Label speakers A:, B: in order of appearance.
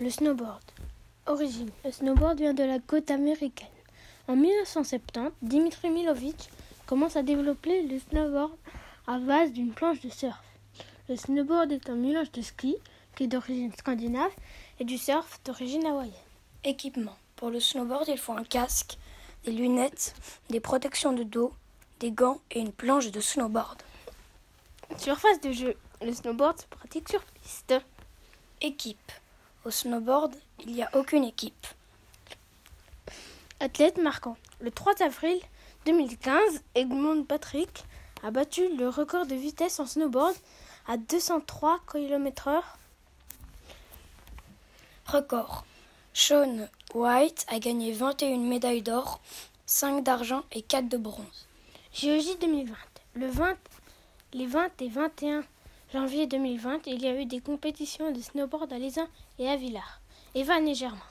A: Le snowboard. Origine. Le snowboard vient de la côte américaine. En 1970, Dimitri Milovic commence à développer le snowboard à base d'une planche de surf. Le snowboard est un mélange de ski, qui est d'origine scandinave, et du surf d'origine hawaïenne.
B: Équipement. Pour le snowboard, il faut un casque, des lunettes, des protections de dos, des gants et une planche de snowboard.
A: Surface de jeu. Le snowboard se pratique sur piste.
B: Équipe. Au snowboard, il n'y a aucune équipe.
A: Athlète marquant. Le 3 avril 2015, Egmont Patrick a battu le record de vitesse en snowboard à 203 km/h.
B: Record. Sean White a gagné 21 médailles d'or, 5 d'argent et 4 de bronze.
A: JOJ 2020. Le 20, les 20 et 21 janvier 2020, il y a eu des compétitions de snowboard à Lézin et à Villars. Evan et Germain.